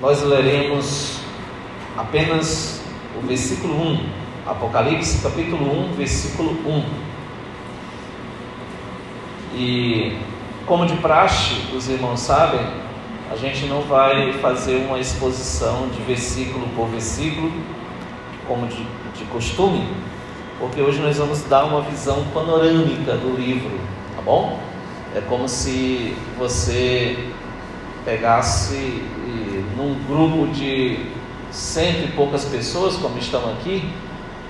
nós leremos apenas o versículo 1, Apocalipse capítulo 1, versículo 1. E como de praxe, os irmãos sabem, a gente não vai fazer uma exposição de versículo por versículo, como de, de costume, porque hoje nós vamos dar uma visão panorâmica do livro, tá bom? É como se você pegasse num grupo de cento e poucas pessoas, como estão aqui,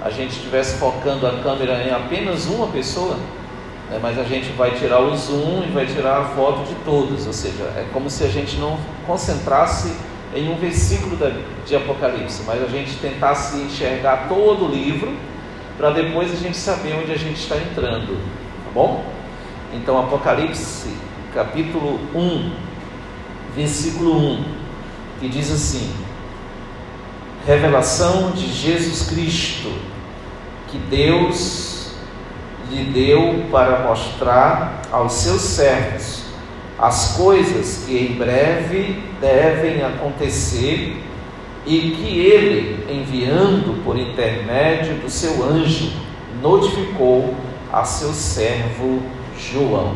a gente estivesse focando a câmera em apenas uma pessoa, né, mas a gente vai tirar o zoom e vai tirar a foto de todos, ou seja, é como se a gente não concentrasse em um versículo de Apocalipse, mas a gente tentasse enxergar todo o livro para depois a gente saber onde a gente está entrando, tá bom? Então, Apocalipse, capítulo 1, versículo 1, diz assim: Revelação de Jesus Cristo, que Deus lhe deu para mostrar aos seus servos as coisas que em breve devem acontecer e que ele, enviando por intermédio do seu anjo, notificou a seu servo João.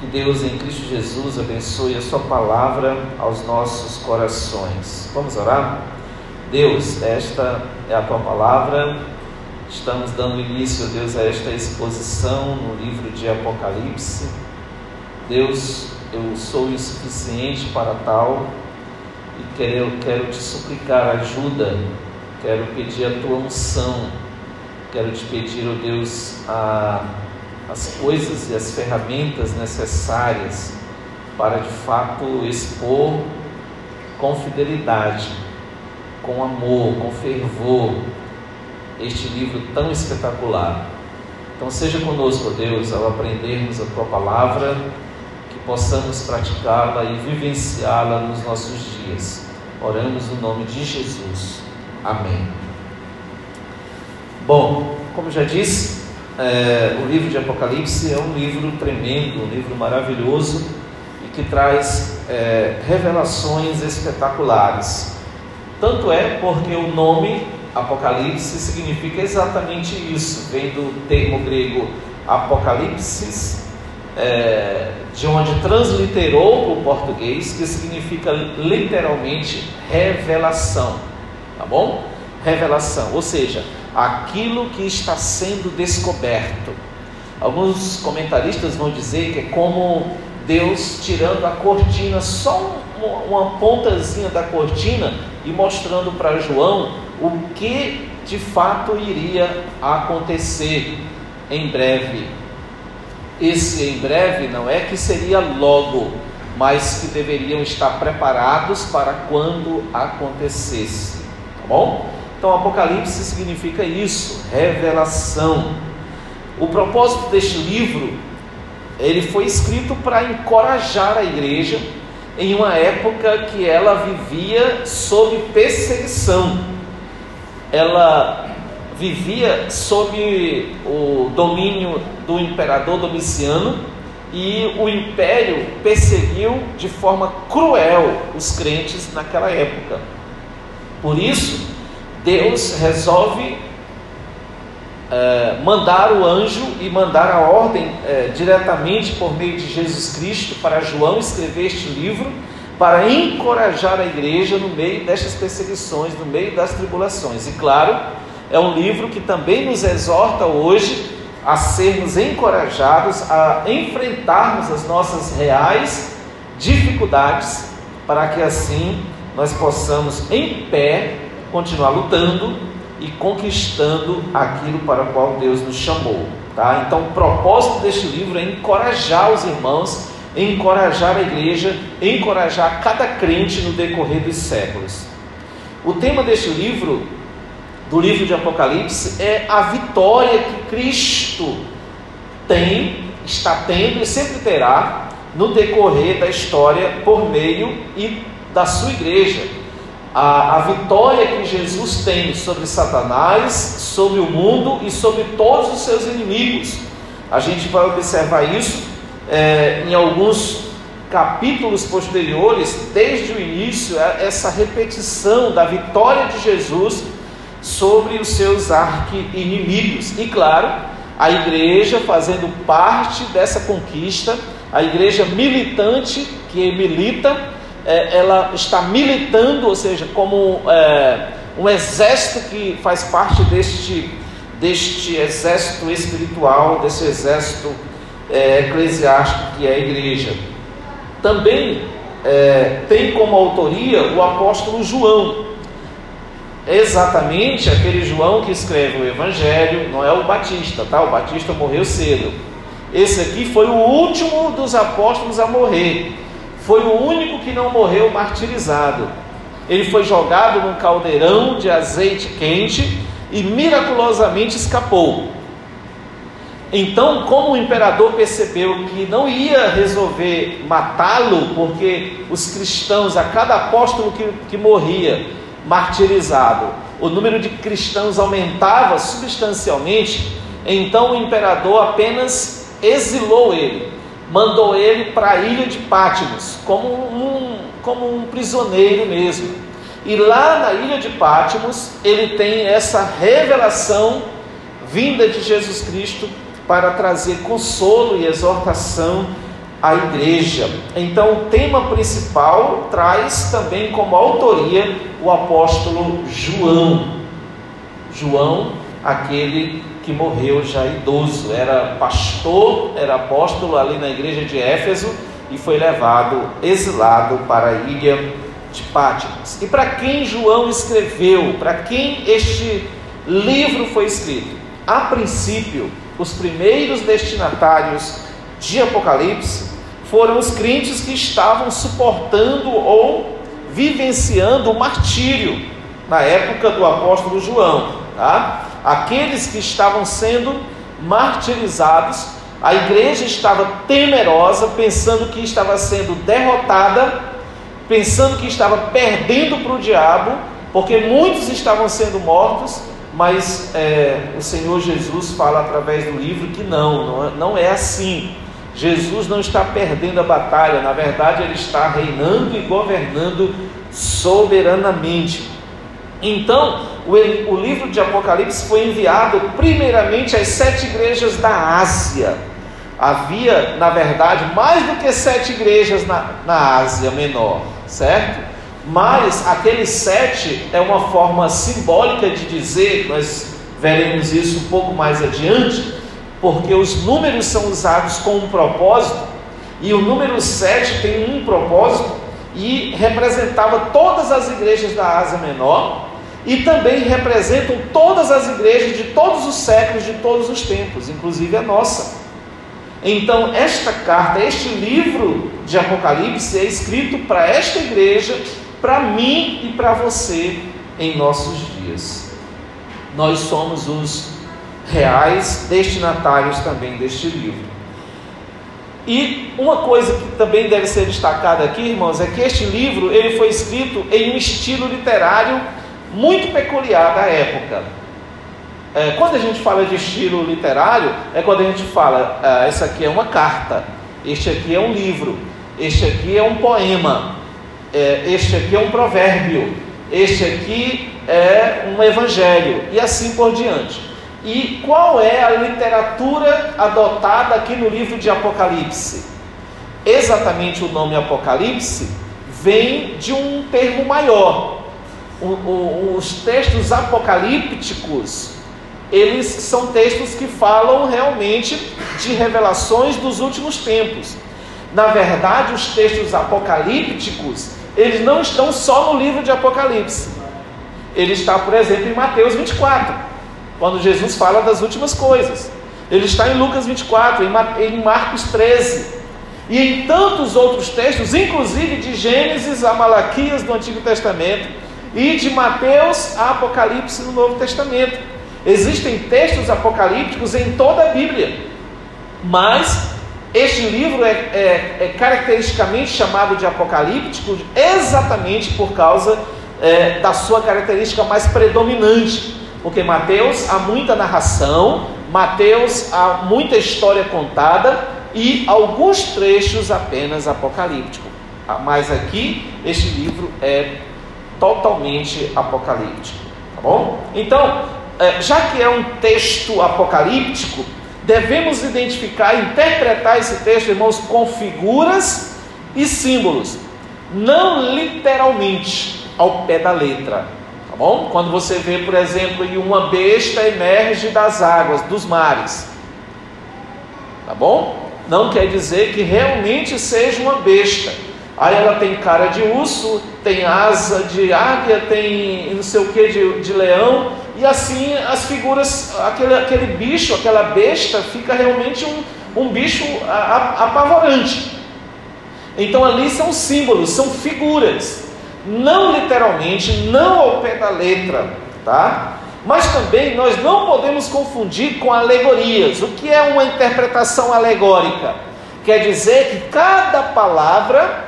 Que Deus em Cristo Jesus abençoe a Sua palavra aos nossos corações. Vamos orar? Deus, esta é a Tua palavra. Estamos dando início, Deus, a esta exposição no livro de Apocalipse. Deus, eu sou insuficiente para tal e quero, quero te suplicar ajuda, quero pedir a Tua unção, quero te pedir, oh Deus, a as coisas e as ferramentas necessárias para de fato expor com fidelidade, com amor, com fervor este livro tão espetacular. Então seja conosco, Deus, ao aprendermos a tua palavra, que possamos praticá-la e vivenciá-la nos nossos dias. Oramos no nome de Jesus. Amém. Bom, como já disse, é, o livro de Apocalipse é um livro tremendo, um livro maravilhoso e que traz é, revelações espetaculares. Tanto é porque o nome Apocalipse significa exatamente isso, vem do termo grego Apocalipsis, é, de onde transliterou para o português, que significa literalmente revelação, tá bom? Revelação, ou seja, aquilo que está sendo descoberto. Alguns comentaristas vão dizer que é como Deus tirando a cortina, só uma pontazinha da cortina e mostrando para João o que de fato iria acontecer em breve. Esse em breve não é que seria logo, mas que deveriam estar preparados para quando acontecesse. Tá bom? Então, Apocalipse significa isso, revelação. O propósito deste livro, ele foi escrito para encorajar a igreja em uma época que ela vivia sob perseguição. Ela vivia sob o domínio do imperador Domiciano e o império perseguiu de forma cruel os crentes naquela época. Por isso, Deus resolve é, mandar o anjo e mandar a ordem é, diretamente por meio de Jesus Cristo para João escrever este livro para encorajar a igreja no meio destas perseguições, no meio das tribulações. E claro, é um livro que também nos exorta hoje a sermos encorajados a enfrentarmos as nossas reais dificuldades, para que assim nós possamos em pé continuar lutando e conquistando aquilo para o qual Deus nos chamou. Tá? Então, o propósito deste livro é encorajar os irmãos, encorajar a igreja, encorajar cada crente no decorrer dos séculos. O tema deste livro, do livro de Apocalipse, é a vitória que Cristo tem, está tendo e sempre terá no decorrer da história por meio e da sua igreja a, a vitória que Jesus tem sobre Satanás, sobre o mundo e sobre todos os seus inimigos. A gente vai observar isso é, em alguns capítulos posteriores, desde o início, é essa repetição da vitória de Jesus sobre os seus arqui-inimigos. E claro, a igreja fazendo parte dessa conquista, a igreja militante que milita, é, ela está militando, ou seja, como é, um exército que faz parte deste, deste exército espiritual, desse exército é, eclesiástico que é a igreja. Também é, tem como autoria o apóstolo João, exatamente aquele João que escreve o Evangelho, não é o Batista, tá? O Batista morreu cedo. Esse aqui foi o último dos apóstolos a morrer. Foi o único que não morreu martirizado. Ele foi jogado num caldeirão de azeite quente e miraculosamente escapou. Então, como o imperador percebeu que não ia resolver matá-lo, porque os cristãos, a cada apóstolo que, que morria martirizado, o número de cristãos aumentava substancialmente, então o imperador apenas exilou ele, mandou ele para a ilha de Pátimos, como um, como um prisioneiro mesmo. E lá na ilha de Pátimos, ele tem essa revelação vinda de Jesus Cristo para trazer consolo e exortação à igreja. Então, o tema principal traz também como autoria o apóstolo João. João, aquele que morreu já idoso, era pastor, era apóstolo ali na igreja de Éfeso e foi levado exilado para a ilha de Pátimos. E para quem João escreveu, para quem este livro foi escrito? A princípio, os primeiros destinatários de Apocalipse foram os crentes que estavam suportando ou vivenciando o martírio na época do apóstolo João, tá? Aqueles que estavam sendo martirizados, a igreja estava temerosa, pensando que estava sendo derrotada, pensando que estava perdendo para o diabo, porque muitos estavam sendo mortos mas é, o Senhor Jesus fala através do livro que não, não é, não é assim. Jesus não está perdendo a batalha, na verdade, ele está reinando e governando soberanamente. Então, o, o livro de Apocalipse foi enviado primeiramente às sete igrejas da Ásia. Havia, na verdade, mais do que sete igrejas na, na Ásia Menor, certo? Mas aqueles sete é uma forma simbólica de dizer, nós veremos isso um pouco mais adiante, porque os números são usados com um propósito, e o número sete tem um propósito, e representava todas as igrejas da Ásia Menor, e também representam todas as igrejas de todos os séculos, de todos os tempos, inclusive a nossa. Então, esta carta, este livro de Apocalipse é escrito para esta igreja para mim e para você em nossos dias. Nós somos os reais destinatários também deste livro. E uma coisa que também deve ser destacada aqui, irmãos, é que este livro ele foi escrito em um estilo literário muito peculiar da época. É, quando a gente fala de estilo literário, é quando a gente fala, ah, essa aqui é uma carta, este aqui é um livro, este aqui é um poema, é, este aqui é um provérbio, este aqui é um evangelho, e assim por diante. E qual é a literatura adotada aqui no livro de Apocalipse? Exatamente o nome Apocalipse vem de um termo maior. Os textos apocalípticos, eles são textos que falam realmente de revelações dos últimos tempos. Na verdade, os textos apocalípticos, eles não estão só no livro de Apocalipse. Ele está, por exemplo, em Mateus 24, quando Jesus fala das últimas coisas. Ele está em Lucas 24, em Marcos 13. E em tantos outros textos, inclusive de Gênesis a Malaquias do Antigo Testamento e de Mateus a Apocalipse no Novo Testamento. Existem textos apocalípticos em toda a Bíblia, mas este livro é, é, é caracteristicamente chamado de apocalíptico exatamente por causa é, da sua característica mais predominante, porque Mateus há muita narração, Mateus há muita história contada, e alguns trechos apenas apocalípticos. Ah, mas aqui este livro é totalmente apocalíptico, tá bom? Então, é, já que é um texto apocalíptico, devemos identificar e interpretar esse texto, irmãos, com figuras e símbolos, não literalmente ao pé da letra, tá bom? Quando você vê, por exemplo, uma besta emerge das águas, dos mares, tá bom? Não quer dizer que realmente seja uma besta. Aí ela tem cara de urso, tem asa de águia, tem não sei o que de, de leão, e assim as figuras, aquele, aquele bicho, aquela besta, fica realmente um, um bicho apavorante. Então ali são símbolos, são figuras, não literalmente, não ao pé da letra, tá? Mas também nós não podemos confundir com alegorias. O que é uma interpretação alegórica? Quer dizer que cada palavra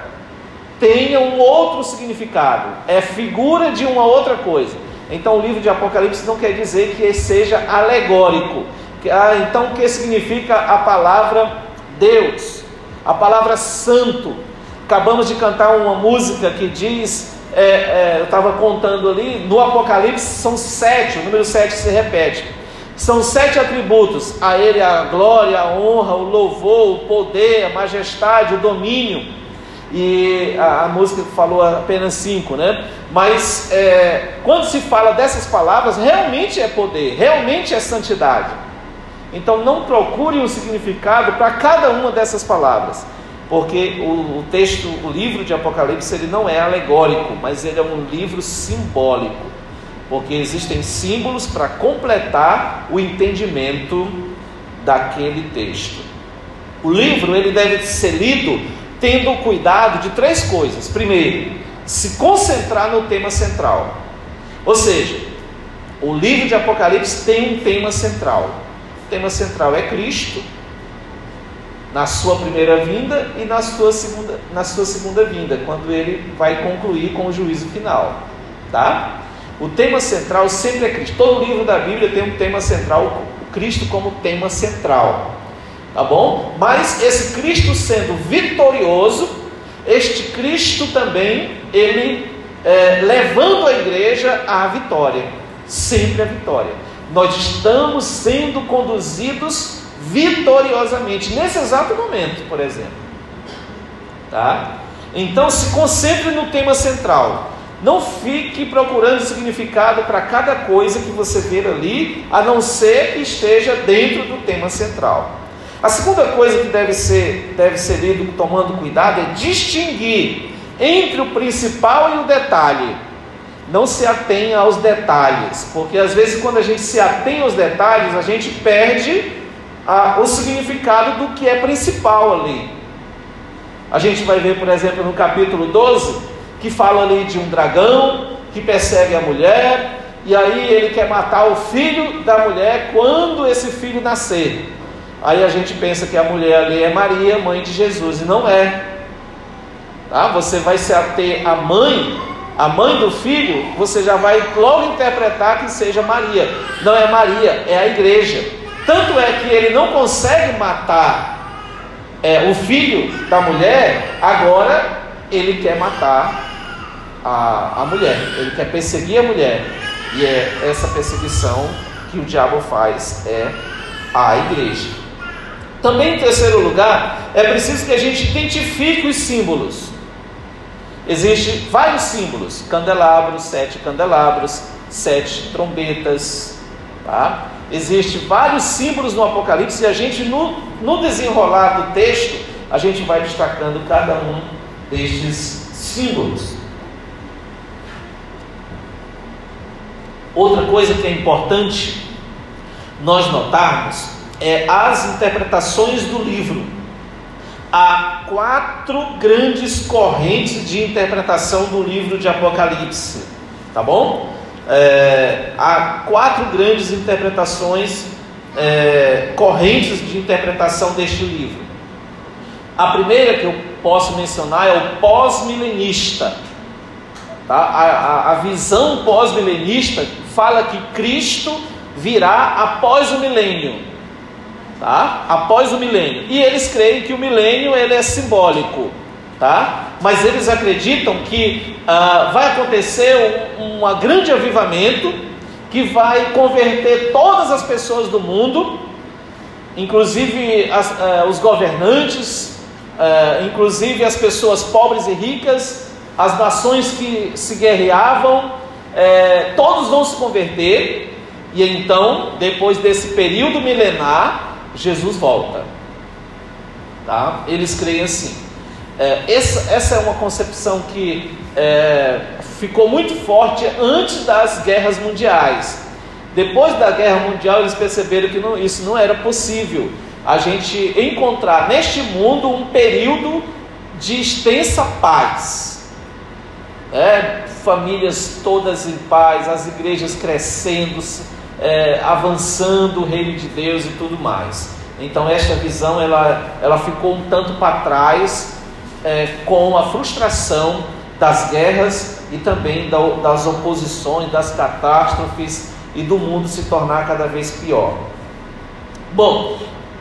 tenha um outro significado, é figura de uma outra coisa. Então o livro de Apocalipse não quer dizer que seja alegórico. Ah, então o que significa a palavra Deus? A palavra santo. Acabamos de cantar uma música que diz, é, é, eu estava contando ali, no Apocalipse são sete, o número sete se repete. São sete atributos: a Ele a glória, a honra, o louvor, o poder, a majestade, o domínio e a, a, música falou apenas cinco, né? Mas é, quando se fala dessas palavras, realmente é poder, realmente é santidade. Então não procure um significado para cada uma dessas palavras, porque o, o, texto, o livro de Apocalipse, ele não é alegórico, mas ele é um livro simbólico, porque existem símbolos para completar o entendimento daquele texto. O livro ele deve ser lido tendo cuidado de três coisas. Primeiro, se concentrar no tema central. Ou seja, o livro de Apocalipse tem um tema central. O tema central é Cristo, na sua primeira vinda e na sua segunda, na sua segunda vinda, quando ele vai concluir com o juízo final. Tá? O tema central sempre é Cristo. Todo livro da Bíblia tem um tema central, Cristo como tema central tá bom? Mas esse Cristo sendo vitorioso, este Cristo também, ele é, levando a igreja à vitória, sempre a vitória. Nós estamos sendo conduzidos vitoriosamente, nesse exato momento, por exemplo. Tá? Então se concentre no tema central. Não fique procurando significado para cada coisa que você vê ali, a não ser que esteja dentro do tema central. A segunda coisa que deve ser, deve ser lido tomando cuidado é distinguir entre o principal e o detalhe. Não se atenha aos detalhes, porque às vezes quando a gente se atém aos detalhes, a gente perde a, o significado do que é principal ali. A gente vai ver, por exemplo, no capítulo 12, que fala ali de um dragão que persegue a mulher, e aí ele quer matar o filho da mulher quando esse filho nascer. Aí a gente pensa que a mulher ali é Maria, mãe de Jesus, e não é. Tá? Você vai se ater a mãe, a mãe do filho, você já vai logo interpretar que seja Maria. Não é Maria, é a igreja. Tanto é que ele não consegue matar é, o filho da mulher, agora ele quer matar a, a mulher, ele quer perseguir a mulher. E é essa perseguição que o diabo faz é a igreja. Também, em terceiro lugar, é preciso que a gente identifique os símbolos. Existem vários símbolos: candelabros, sete candelabros, sete trombetas. Tá? Existem vários símbolos no Apocalipse e a gente, no, no desenrolar do texto, a gente vai destacando cada um destes símbolos. Outra coisa que é importante nós notarmos é, as interpretações do livro. Há quatro grandes correntes de interpretação do livro de Apocalipse, tá bom? É, há quatro grandes interpretações, é, correntes de interpretação deste livro. A primeira que eu posso mencionar é o pós-milenista. Tá? A, a, a visão pós-milenista fala que Cristo virá após o milênio. Tá? Após o milênio. E eles creem que o milênio ele é simbólico, tá? Mas eles acreditam que ah, vai acontecer um, um grande avivamento que vai converter todas as pessoas do mundo, inclusive as, ah, os governantes, ah, inclusive as pessoas pobres e ricas, as nações que se guerreavam, eh, todos vão se converter, e então, depois desse período milenar, Jesus volta. Tá? Eles creem assim. É, essa, essa é uma concepção que é, ficou muito forte antes das guerras mundiais. Depois da guerra mundial, eles perceberam que não, isso não era possível. A gente encontrar neste mundo um período de extensa paz. É, famílias todas em paz, as igrejas crescendo, é, avançando o reino de Deus e tudo mais. Então esta visão ela, ela ficou um tanto para trás é, com a frustração das guerras e também da, das oposições, das catástrofes e do mundo se tornar cada vez pior. Bom,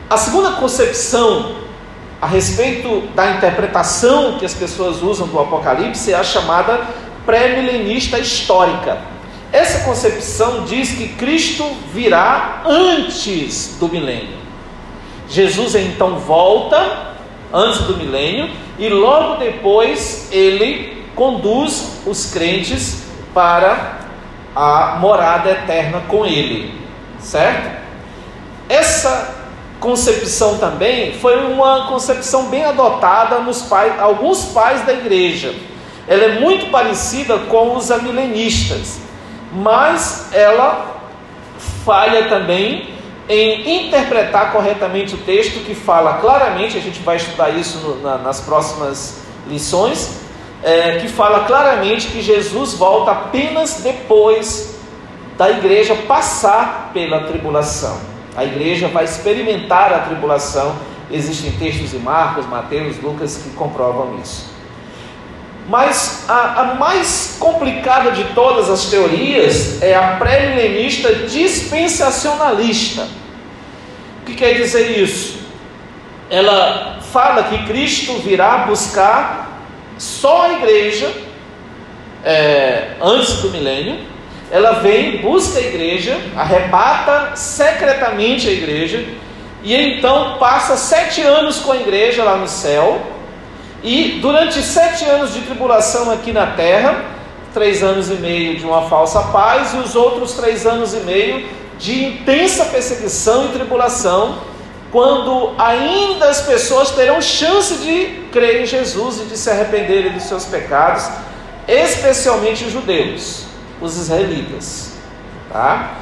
a segunda concepção a respeito da interpretação que as pessoas usam do Apocalipse é a chamada pré-milenista histórica. Essa concepção diz que Cristo virá antes do milênio. Jesus então volta antes do milênio e logo depois ele conduz os crentes para a morada eterna com ele, certo? Essa concepção também foi uma concepção bem adotada nos pais, alguns pais da igreja. Ela é muito parecida com os amilenistas mas ela falha também em interpretar corretamente o texto que fala claramente, a gente vai estudar isso no, na, nas próximas lições, é, que fala claramente que Jesus volta apenas depois da igreja passar pela tribulação. A igreja vai experimentar a tribulação. Existem textos de Marcos, Mateus, Lucas que comprovam isso. Mas a, a, mais complicada de todas as teorias é a pré-milenista dispensacionalista. O que quer dizer isso? Ela fala que Cristo virá buscar só a igreja é, antes do milênio. Ela vem, busca a igreja, arrebata secretamente a igreja, e então passa sete anos com a igreja lá no céu e durante sete anos de tribulação aqui na terra, três anos e meio de uma falsa paz, e os outros três anos e meio de intensa perseguição e tribulação, quando ainda as pessoas terão chance de crer em Jesus e de se arrependerem dos seus pecados, especialmente os judeus, os israelitas. Tá?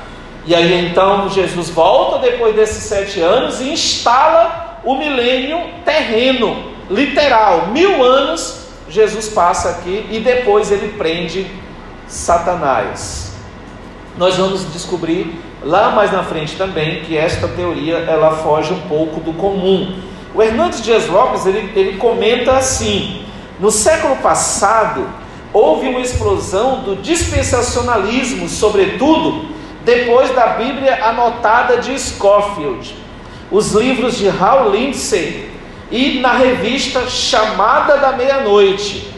E aí então Jesus volta depois desses sete anos e instala o milênio terreno literal, mil anos, Jesus passa aqui e depois ele prende Satanás. Nós vamos descobrir lá mais na frente também que esta teoria ela foge um pouco do comum. O Hernandes Dias Lopes ele, ele comenta assim: no século passado houve uma explosão do dispensacionalismo, sobretudo depois da Bíblia anotada de Scofield. Os livros de Hal Lindsey e na revista Chamada da Meia-Noite.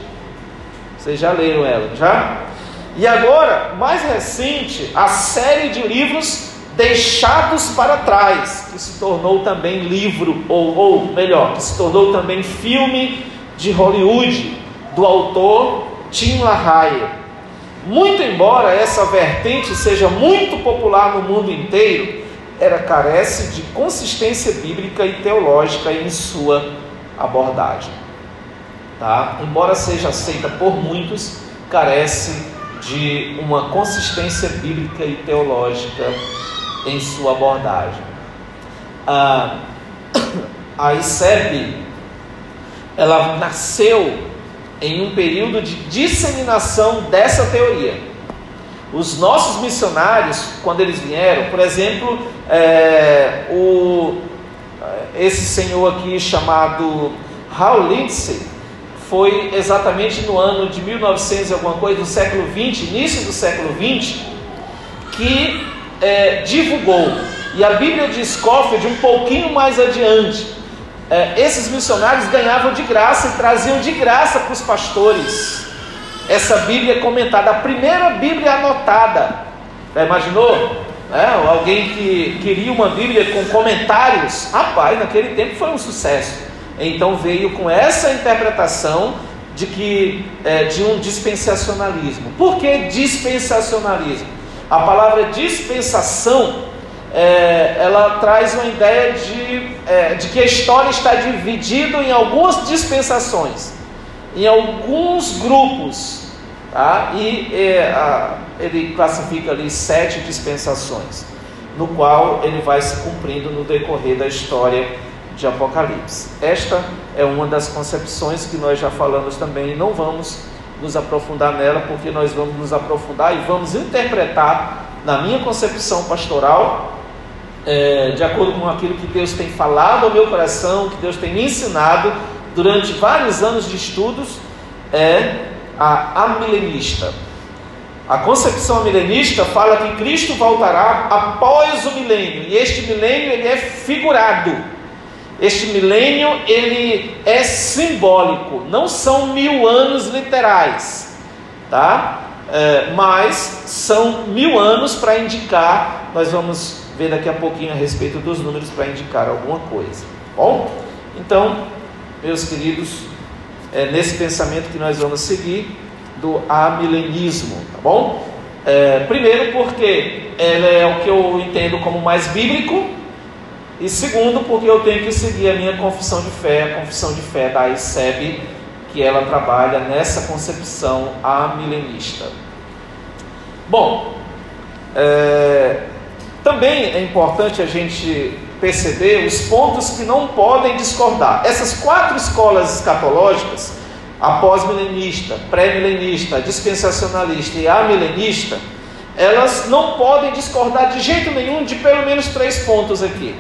Vocês já leram ela, já? E agora, mais recente, a série de livros Deixados para Trás, que se tornou também livro, ou, ou melhor, que se tornou também filme de Hollywood, do autor Tim LaHaye. Muito embora essa vertente seja muito popular no mundo inteiro, era carece de consistência bíblica e teológica em sua abordagem. Tá? Embora seja aceita por muitos, carece de uma consistência bíblica e teológica em sua abordagem. A, a ICEB, ela nasceu em um período de disseminação dessa teoria. Os nossos missionários, quando eles vieram, por exemplo, é, o, esse senhor aqui chamado Hal Lindsay, foi exatamente no ano de 1900 alguma coisa, do século 20, início do século 20, que é, divulgou. E a Bíblia de Scofield, um pouquinho mais adiante, é, esses missionários ganhavam de graça e traziam de graça para os pastores essa Bíblia comentada, a primeira Bíblia anotada. Já imaginou? É, alguém que queria uma Bíblia com comentários, rapaz, naquele tempo foi um sucesso. Então veio com essa interpretação de que é, de um dispensacionalismo. Por que dispensacionalismo? A palavra dispensação é, ela traz uma ideia de, é, de que a história está dividida em algumas dispensações, em alguns grupos, tá? e é, a, ele classifica ali sete dispensações, no qual ele vai se cumprindo no decorrer da história de Apocalipse. Esta é uma das concepções que nós já falamos também, e não vamos nos aprofundar nela, porque nós vamos nos aprofundar e vamos interpretar, na minha concepção pastoral, é, de acordo com aquilo que Deus tem falado ao meu coração, que Deus tem me ensinado durante vários anos de estudos, é a amilenista. A concepção milenista fala que Cristo voltará após o milênio, e este milênio ele é figurado. Este milênio ele é simbólico, não são mil anos literais, tá? É, mas são mil anos para indicar. Nós vamos ver daqui a pouquinho a respeito dos números para indicar alguma coisa. Bom, então, meus queridos, é nesse pensamento que nós vamos seguir do amilenismo, tá bom? É, primeiro, porque ela é o que eu entendo como mais bíblico, e segundo, porque eu tenho que seguir a minha confissão de fé, a confissão de fé da ICEB, que ela trabalha nessa concepção amilenista. Bom, é, também é importante a gente perceber os pontos que não podem discordar. Essas quatro escolas escatológicas, a pós-milenista, pré-milenista, dispensacionalista e amilenista, elas não podem discordar de jeito nenhum de pelo menos três pontos aqui.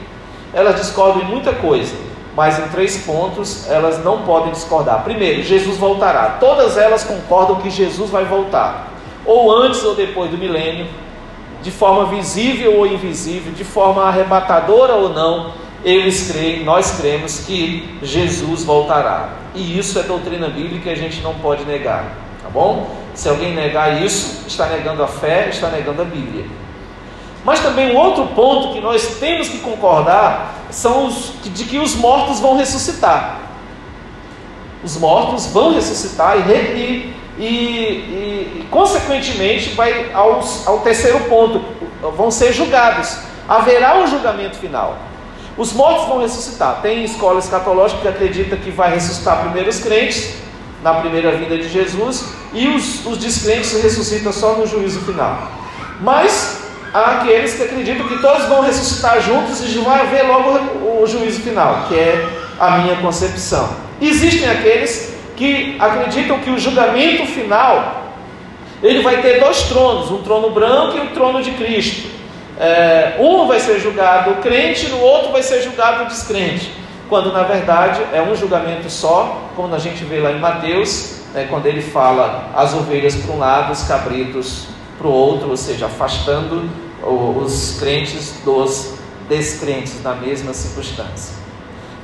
Elas discordam em muita coisa, mas em três pontos elas não podem discordar. Primeiro, Jesus voltará. Todas elas concordam que Jesus vai voltar, ou antes ou depois do milênio, de forma visível ou invisível, de forma arrebatadora ou não, eles creem, nós cremos que Jesus voltará. E isso é doutrina bíblica e a gente não pode negar, tá bom? Se alguém negar isso, está negando a fé, está negando a Bíblia. Mas também um outro ponto que nós temos que concordar são os de que os mortos vão ressuscitar. Os mortos vão ressuscitar e, e, e, e consequentemente, vai aos, ao terceiro ponto: vão ser julgados. Haverá um julgamento final. Os mortos vão ressuscitar. Tem escola escatológica que acredita que vai ressuscitar primeiro os crentes, na primeira vinda de Jesus, e os, os descrentes ressuscitam só no juízo final. Mas há aqueles que acreditam que todos vão ressuscitar juntos e vai haver logo o juízo final, que é a minha concepção. Existem aqueles que acreditam que o julgamento final ele vai ter dois tronos, um trono branco e um trono de Cristo. É, um vai ser julgado o crente, no outro vai ser julgado o descrente. Quando na verdade é um julgamento só, como a gente vê lá em Mateus, né, quando ele fala as ovelhas para um lado, os cabritos para o outro, ou seja, afastando os crentes dos descrentes na mesma circunstância.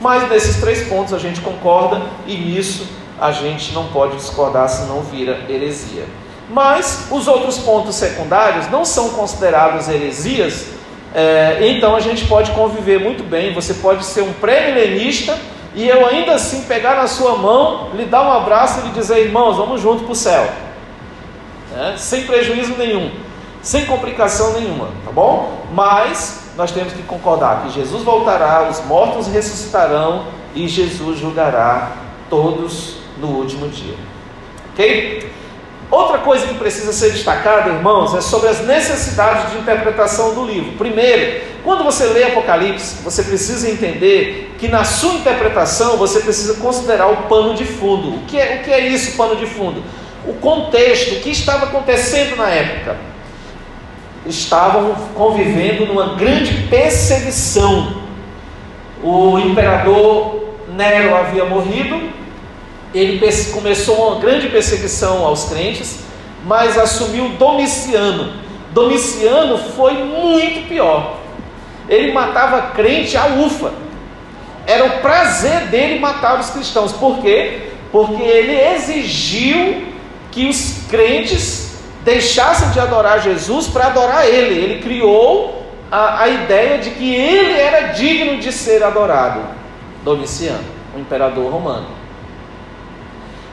Mas nesses três pontos a gente concorda e nisso a gente não pode discordar, senão vira heresia. Mas os outros pontos secundários não são considerados heresias, é, então a gente pode conviver muito bem. Você pode ser um pré-milenista e eu ainda assim pegar na sua mão, lhe dar um abraço e lhe dizer, irmãos, vamos junto para o céu né? sem prejuízo nenhum, sem complicação nenhuma, tá bom? Mas nós temos que concordar que Jesus voltará, os mortos ressuscitarão e Jesus julgará todos no último dia. Ok? Outra coisa que precisa ser destacada, irmãos, é sobre as necessidades de interpretação do livro. Primeiro, quando você lê Apocalipse, você precisa entender que na sua interpretação você precisa considerar o pano de fundo. O que é, o que é isso, pano de fundo? o contexto, o que estava acontecendo na época. Estavam convivendo numa grande perseguição. O imperador Nero havia morrido, ele começou uma grande perseguição aos crentes, mas assumiu Domiciano. Domiciano foi muito pior. ele matava crente a ufa. Era o prazer dele matar os cristãos. Por quê? Porque ele exigiu que os crentes deixassem de adorar Jesus para adorar ele. Ele criou a, a ideia de que ele era digno de ser adorado. Domiciano, o imperador romano.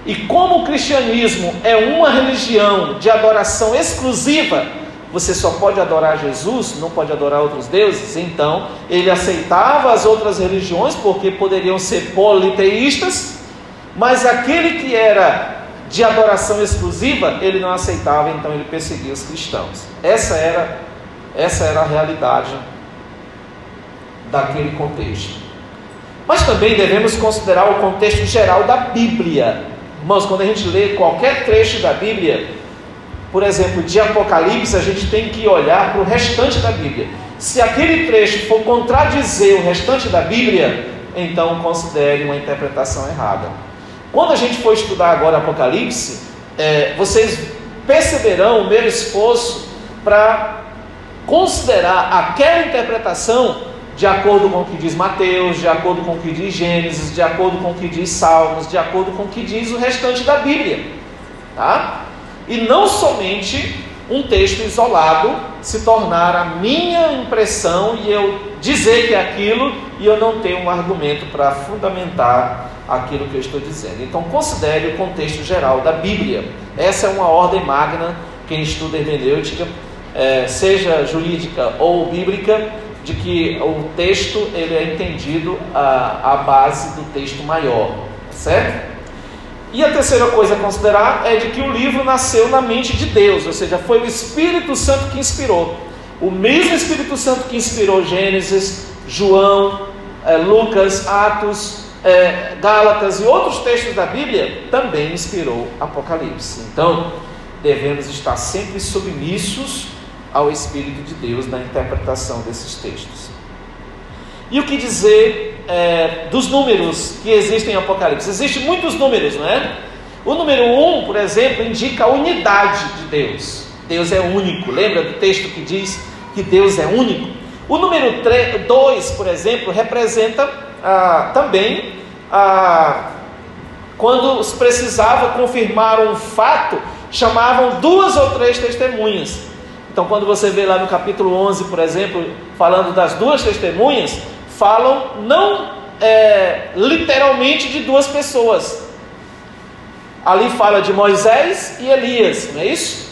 E como o cristianismo é uma religião de adoração exclusiva, você só pode adorar Jesus, não pode adorar outros deuses. Então, ele aceitava as outras religiões porque poderiam ser politeístas, mas aquele que era de adoração exclusiva, ele não aceitava, então ele perseguia os cristãos. Essa era essa era a realidade daquele contexto. Mas também devemos considerar o contexto geral da Bíblia. Irmãos, quando a gente lê qualquer trecho da Bíblia, por exemplo, de Apocalipse, a gente tem que olhar para o restante da Bíblia. Se aquele trecho for contradizer o restante da Bíblia, então considere uma interpretação errada. Quando a gente for estudar agora Apocalipse, é, vocês perceberão o meu esforço para considerar aquela interpretação de acordo com o que diz Mateus, de acordo com o que diz Gênesis, de acordo com o que diz Salmos, de acordo com o que diz o restante da Bíblia, tá? E não somente um texto isolado se tornar a minha impressão e eu dizer que é aquilo e eu não tenho um argumento para fundamentar aquilo que eu estou dizendo. Então considere o contexto geral da Bíblia. Essa é uma ordem magna quem estuda hermenêutica, é, seja jurídica ou bíblica, de que o texto ele é entendido à, à base do texto maior, certo? E a terceira coisa a considerar é de que o livro nasceu na mente de Deus, ou seja, foi o Espírito Santo que inspirou. O mesmo Espírito Santo que inspirou Gênesis, João, é, Lucas, Atos, é, Gálatas e outros textos da Bíblia, também inspirou Apocalipse. Então, devemos estar sempre submissos ao Espírito de Deus na interpretação desses textos. E o que dizer é, dos números que existem em Apocalipse? Existem muitos números, não é? O número 1, um, por exemplo, indica a unidade de Deus. Deus é único. Lembra do texto que diz que Deus é único? O número 2, por exemplo, representa ah, também ah, quando se precisava confirmar um fato, chamavam duas ou três testemunhas. Então, quando você vê lá no capítulo 11, por exemplo, falando das duas testemunhas, falam não é, literalmente de duas pessoas. Ali fala de Moisés e Elias, não é isso?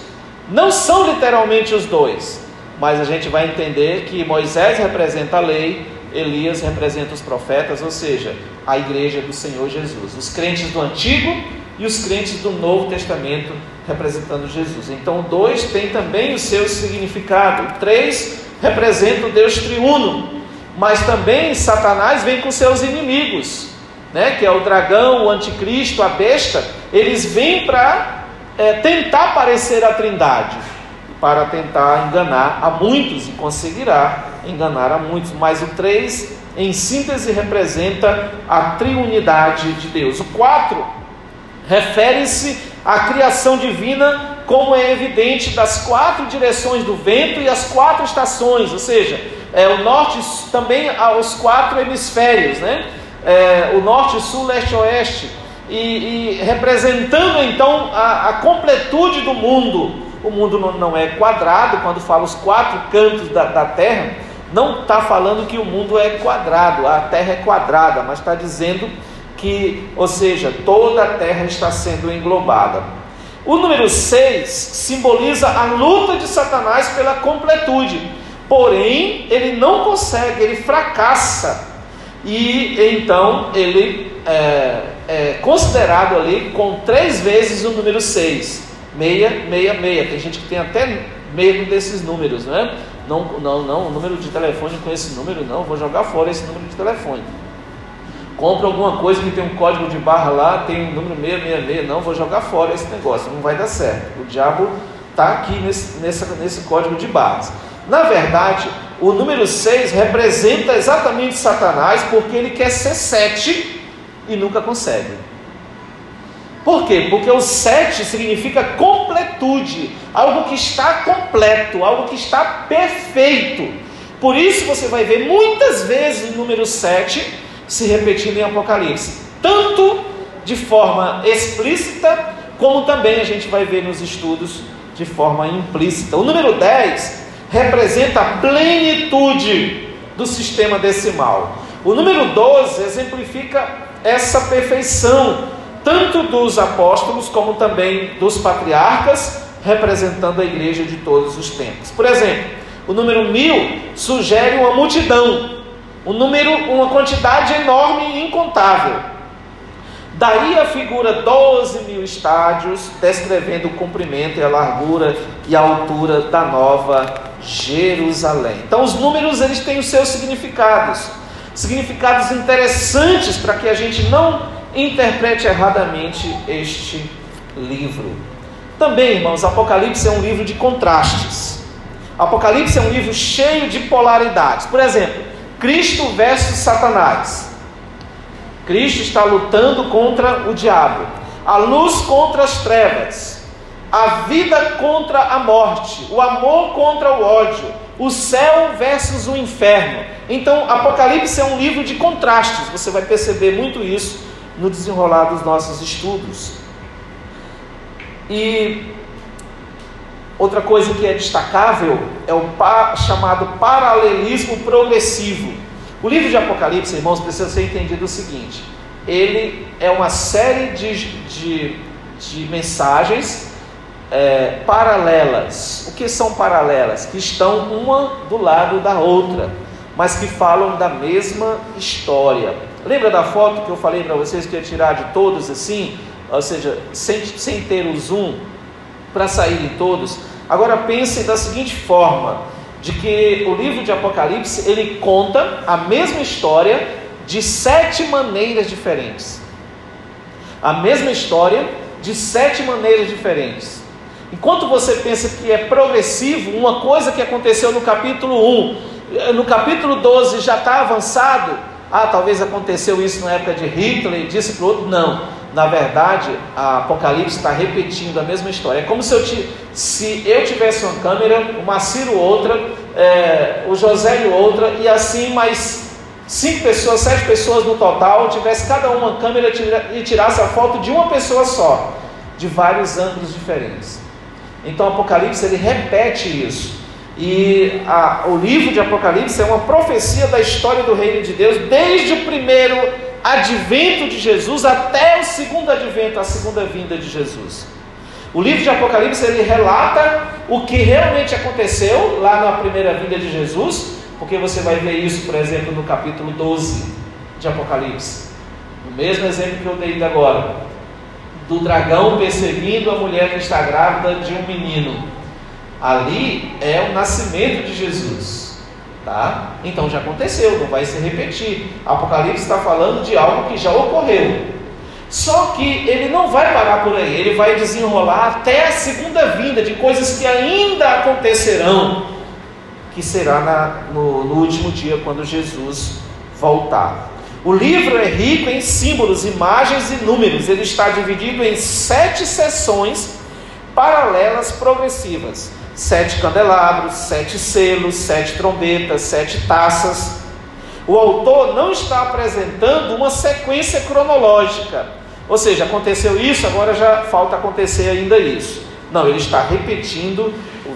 Não são literalmente os dois, mas a gente vai entender que Moisés representa a lei, Elias representa os profetas, ou seja, a igreja do Senhor Jesus. Os crentes do Antigo e os crentes do Novo Testamento representando Jesus. Então, dois tem também o seu significado. Três representa o Deus triuno, mas também Satanás vem com seus inimigos, né? Que é o dragão, o anticristo, a besta. Eles vêm para é, tentar parecer a Trindade, para tentar enganar a muitos e conseguirá enganar a muitos. Mas o três, em síntese, representa a triunidade de Deus. O quatro refere-se à criação divina, como é evidente das quatro direções do vento e as quatro estações, ou seja, é, o norte também aos quatro hemisférios, né? É, o norte, sul, leste, oeste, e, e representando então a, a, completude do mundo. O mundo não, não, é quadrado, quando fala os quatro cantos da, da terra, não está falando que o mundo é quadrado, a terra é quadrada, mas está dizendo que, ou seja, toda a terra está sendo englobada. O número 6 simboliza a luta de Satanás pela completude, porém ele não consegue, ele fracassa, e então ele é, é considerado ali com três vezes o número 6, meia, meia, meia. Tem gente que tem até medo desses números, não é? Não, não, não, o número de telefone com esse número, não, vou jogar fora esse número de telefone compra alguma coisa que tem um código de barra lá, tem um número 666, não, vou jogar fora esse negócio, não vai dar certo. O diabo está aqui nesse, nesse, nesse código de barras. Na verdade, o número 6 representa exatamente Satanás, porque ele quer ser 7 e nunca consegue. Por quê? Porque o 7 significa completude, algo que está completo, algo que está perfeito. Por isso você vai ver muitas vezes o número 7 se repetindo em Apocalipse, tanto de forma explícita, como também a gente vai ver nos estudos de forma implícita. O número 10 representa a plenitude do sistema decimal. O número 12 exemplifica essa perfeição, tanto dos apóstolos como também dos patriarcas, representando a igreja de todos os tempos. Por exemplo, o número mil sugere uma multidão, um número, uma quantidade enorme e incontável. Daí a figura 12 mil estádios, descrevendo o comprimento e a largura e a altura da nova Jerusalém. Então os números eles têm os seus significados, significados interessantes para que a gente não interprete erradamente este livro. Também, irmãos, Apocalipse é um livro de contrastes. Apocalipse é um livro cheio de polaridades. Por exemplo, Cristo versus Satanás. Cristo está lutando contra o diabo, a luz contra as trevas, a vida contra a morte, o amor contra o ódio, o céu versus o inferno. Então, Apocalipse é um livro de contrastes, você vai perceber muito isso no desenrolar dos nossos estudos. E outra coisa que é destacável é o chamado paralelismo progressivo. O livro de Apocalipse, irmãos, precisa ser entendido o seguinte: ele é uma série de, de, de mensagens é, paralelas. O que são paralelas? Que estão uma do lado da outra, mas que falam da mesma história. Lembra da foto que eu falei para vocês que ia tirar de todos assim? Ou seja, sem, sem ter o zoom para sair em todos. Agora pense da seguinte forma: de que o livro de Apocalipse ele conta a mesma história de sete maneiras diferentes. A mesma história de sete maneiras diferentes. Enquanto você pensa que é progressivo, uma coisa que aconteceu no capítulo 1, no capítulo 12 já está avançado, ah, talvez aconteceu isso na época de Hitler, disse para o outro, não. Na verdade, a Apocalipse está repetindo a mesma história. É como se eu, se eu tivesse uma câmera, o Maciro outra, é, o José outra, e assim mais cinco pessoas, sete pessoas no total, tivesse cada uma câmera e tirasse a foto de uma pessoa só, de vários ângulos diferentes. Então, Apocalipse ele repete isso. E a, o livro de Apocalipse é uma profecia da história do reino de Deus, desde o primeiro advento de Jesus até o segundo advento, a segunda vinda de Jesus. O livro de Apocalipse ele relata o que realmente aconteceu lá na primeira vinda de Jesus, porque você vai ver isso, por exemplo, no capítulo 12 de Apocalipse. O mesmo exemplo que eu dei agora, do dragão perseguindo a mulher que está grávida de um menino. Ali é o nascimento de Jesus. Tá? Então já aconteceu, não vai se repetir. Apocalipse está falando de algo que já ocorreu. Só que ele não vai parar por aí, ele vai desenrolar até a segunda vinda de coisas que ainda acontecerão, que será na, no, no último dia, quando Jesus voltar. O livro é rico em símbolos, imagens e números. Ele está dividido em sete sessões paralelas progressivas sete candelabros, sete selos, sete trombetas, sete taças. O autor não está apresentando uma sequência cronológica, ou seja, aconteceu isso, agora já falta acontecer ainda isso. Não, ele está repetindo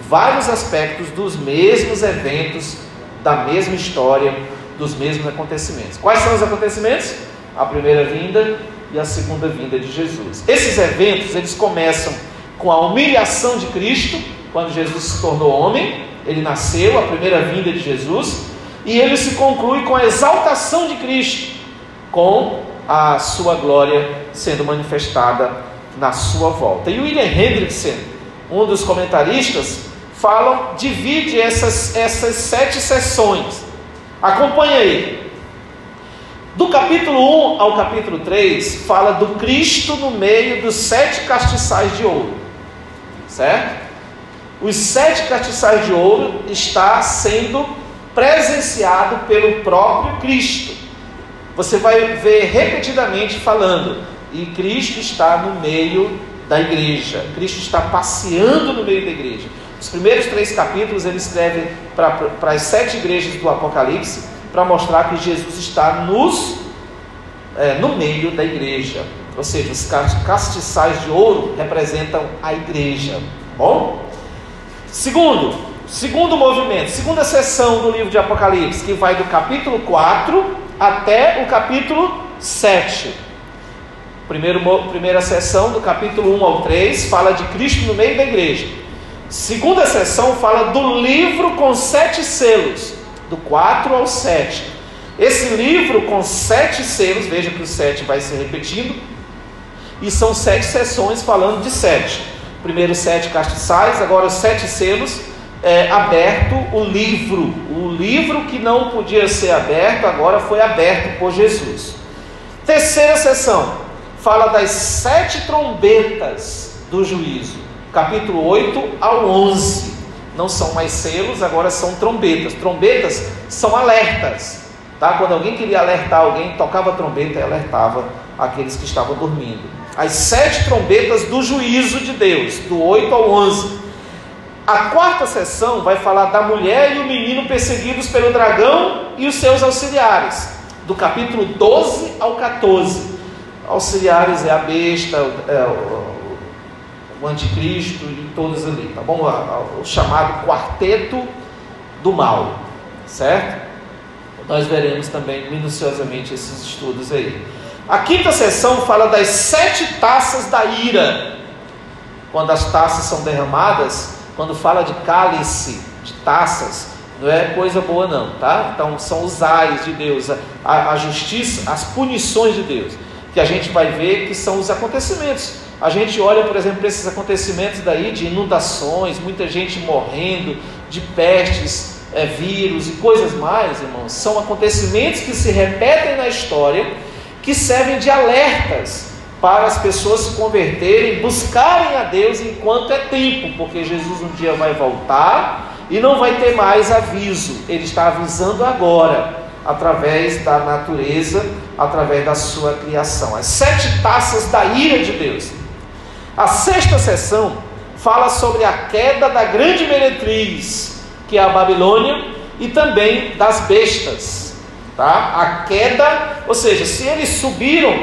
vários aspectos dos mesmos eventos, da mesma história, dos mesmos acontecimentos. Quais são os acontecimentos? A primeira vinda e a segunda vinda de Jesus. Esses eventos, eles começam com a humilhação de Cristo, quando Jesus se tornou homem, ele nasceu, a primeira vinda de Jesus, e ele se conclui com a exaltação de Cristo, com a sua glória sendo manifestada na sua volta. E William Hendrickson, um dos comentaristas, fala, divide essas, essas sete sessões. Acompanha aí. Do capítulo 1 ao capítulo 3, fala do Cristo no meio dos sete castiçais de ouro. Certo? Os sete castiçais de ouro está sendo presenciado pelo próprio Cristo. Você vai ver repetidamente falando, e Cristo está no meio da igreja. Cristo está passeando no meio da igreja. Os primeiros três capítulos ele escreve para as sete igrejas do Apocalipse para mostrar que Jesus está nos, é, no meio da igreja. Ou seja, os castiçais de ouro representam a igreja. Bom? Segundo, segundo movimento, segunda sessão do livro de Apocalipse, que vai do capítulo 4 até o capítulo 7. Primeiro, primeira sessão, do capítulo 1 ao 3, fala de Cristo no meio da igreja. Segunda sessão fala do livro com sete selos, do 4 ao 7. Esse livro com sete selos, veja que o 7 vai se repetindo, e são sete sessões falando de sete. Primeiro sete castiçais, agora os sete selos, é, aberto o livro. O livro que não podia ser aberto, agora foi aberto por Jesus. Terceira sessão, fala das sete trombetas do juízo, capítulo 8 ao 11. Não são mais selos, agora são trombetas. Trombetas são alertas. Tá? Quando alguém queria alertar alguém, tocava trombeta e alertava aqueles que estavam dormindo. As sete trombetas do juízo de Deus, do 8 ao 11. A quarta sessão vai falar da mulher e o menino perseguidos pelo dragão e os seus auxiliares, do capítulo 12 ao 14. Auxiliares é a besta, é o, o anticristo e todos ali, tá bom? O chamado quarteto do mal, certo? Nós veremos também minuciosamente esses estudos aí. A quinta sessão fala das sete taças da ira. Quando as taças são derramadas, quando fala de cálice, de taças, não é coisa boa não, tá? Então são os ais de Deus, a, a justiça, as punições de Deus, que a gente vai ver que são os acontecimentos. A gente olha, por exemplo, para esses acontecimentos daí de inundações, muita gente morrendo, de pestes, é, vírus e coisas mais, irmãos, são acontecimentos que se repetem na história, que servem de alertas para as pessoas se converterem, buscarem a Deus enquanto é tempo, porque Jesus um dia vai voltar e não vai ter mais aviso, ele está avisando agora, através da natureza, através da sua criação. As sete taças da ira de Deus. A sexta sessão fala sobre a queda da grande meretriz, que é a Babilônia, e também das bestas. Tá? A queda, ou seja, se eles subiram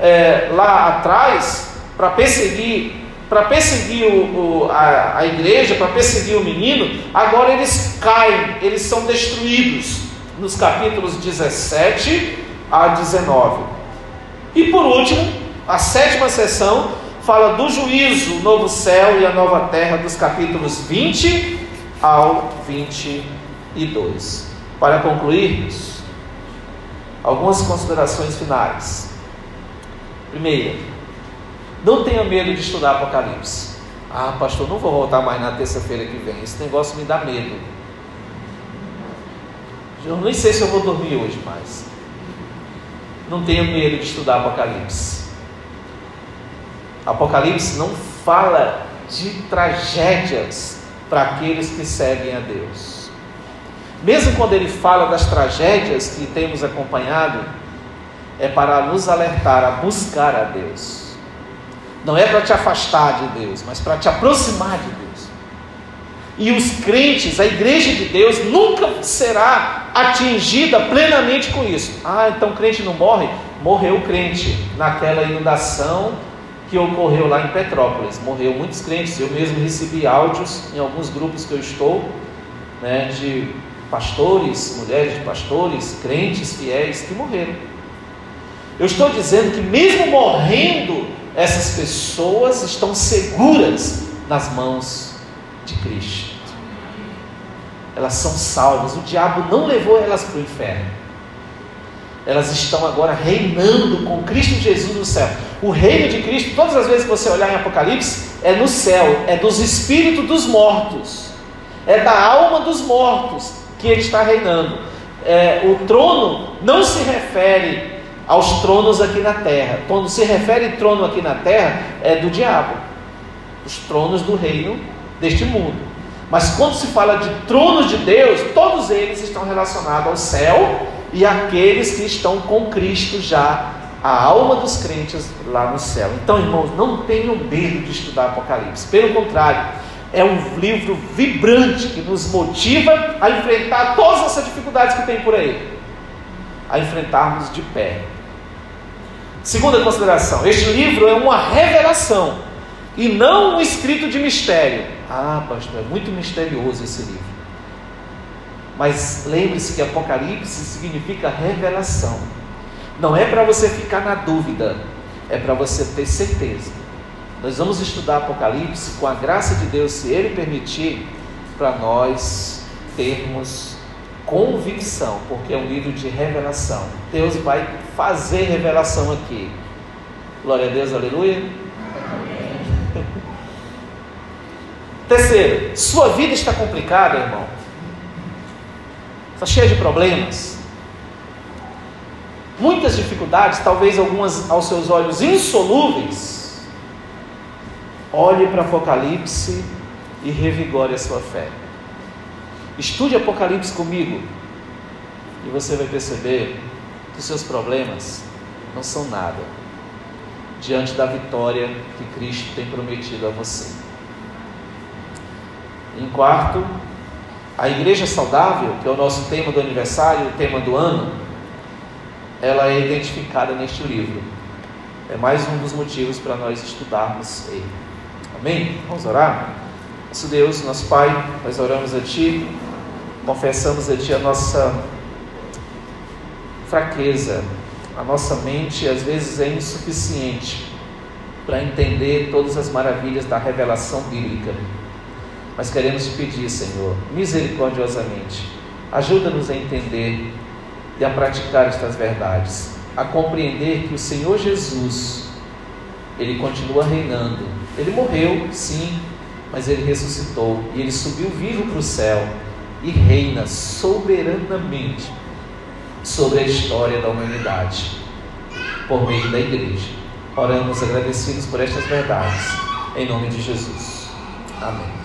é, lá atrás para perseguir para perseguir o, o, a, a igreja, para perseguir o menino, agora eles caem, eles são destruídos nos capítulos 17 a 19. E por último, a sétima sessão fala do juízo, o novo céu e a nova terra, dos capítulos 20 ao 22. Para concluirmos, algumas considerações finais. Primeira, não tenha medo de estudar Apocalipse. Ah, pastor, não vou voltar mais na terça-feira que vem. Esse negócio me dá medo. Eu nem sei se eu vou dormir hoje mais. Não tenha medo de estudar Apocalipse. Apocalipse não fala de tragédias para aqueles que seguem a Deus. Mesmo quando ele fala das tragédias que temos acompanhado, é para nos alertar a buscar a Deus. Não é para te afastar de Deus, mas para te aproximar de Deus. E os crentes, a igreja de Deus, nunca será atingida plenamente com isso. Ah, então o crente não morre? Morreu o crente naquela inundação que ocorreu lá em Petrópolis. Morreu muitos crentes. Eu mesmo recebi áudios em alguns grupos que eu estou, né, de pastores, mulheres de pastores, crentes fiéis que morreram. Eu estou dizendo que, mesmo morrendo, essas pessoas estão seguras nas mãos de Cristo. Elas são salvas. O diabo não levou elas para o inferno. Elas estão agora reinando com Cristo Jesus no céu. O reino de Cristo, todas as vezes que você olhar em Apocalipse, é no céu, é dos espíritos dos mortos, é da alma dos mortos que ele está reinando. É, o trono não se refere aos tronos aqui na terra. Quando se refere trono aqui na terra, é do diabo, os tronos do reino deste mundo. Mas quando se fala de tronos de Deus, todos eles estão relacionados ao céu e aqueles que estão com Cristo já, a alma dos crentes lá no céu. Então, irmãos, não tenham medo de estudar Apocalipse. Pelo contrário, é um livro vibrante que nos motiva a enfrentar todas essas dificuldades que tem por aí, a enfrentarmos de pé. Segunda consideração: este livro é uma revelação e não um escrito de mistério. Ah, pastor, é muito misterioso esse livro. Mas lembre-se que Apocalipse significa revelação. Não é para você ficar na dúvida, é para você ter certeza. Nós vamos estudar Apocalipse com a graça de Deus, se Ele permitir, para nós termos convicção, porque é um livro de revelação. Deus vai fazer revelação aqui. Glória a Deus, aleluia. Terceiro, sua vida está complicada, irmão. Está cheia de problemas. Muitas dificuldades, talvez algumas aos seus olhos insolúveis. Olhe para Apocalipse e revigore a sua fé. Estude Apocalipse comigo e você vai perceber que os seus problemas não são nada diante da vitória que Cristo tem prometido a você. Em quarto, a igreja saudável, que é o nosso tema do aniversário, o tema do ano, ela é identificada neste livro. É mais um dos motivos para nós estudarmos ele. Amém? Vamos orar? Nosso Deus, nosso Pai, nós oramos a Ti, confessamos a Ti a nossa fraqueza, a nossa mente às vezes é insuficiente para entender todas as maravilhas da revelação bíblica. Mas queremos te pedir, Senhor, misericordiosamente, ajuda-nos a entender e a praticar estas verdades, a compreender que o Senhor Jesus, ele continua reinando. Ele morreu, sim, mas ele ressuscitou e ele subiu vivo para o céu e reina soberanamente sobre a história da humanidade por meio da igreja. Oramos agradecidos por estas verdades, em nome de Jesus. Amém.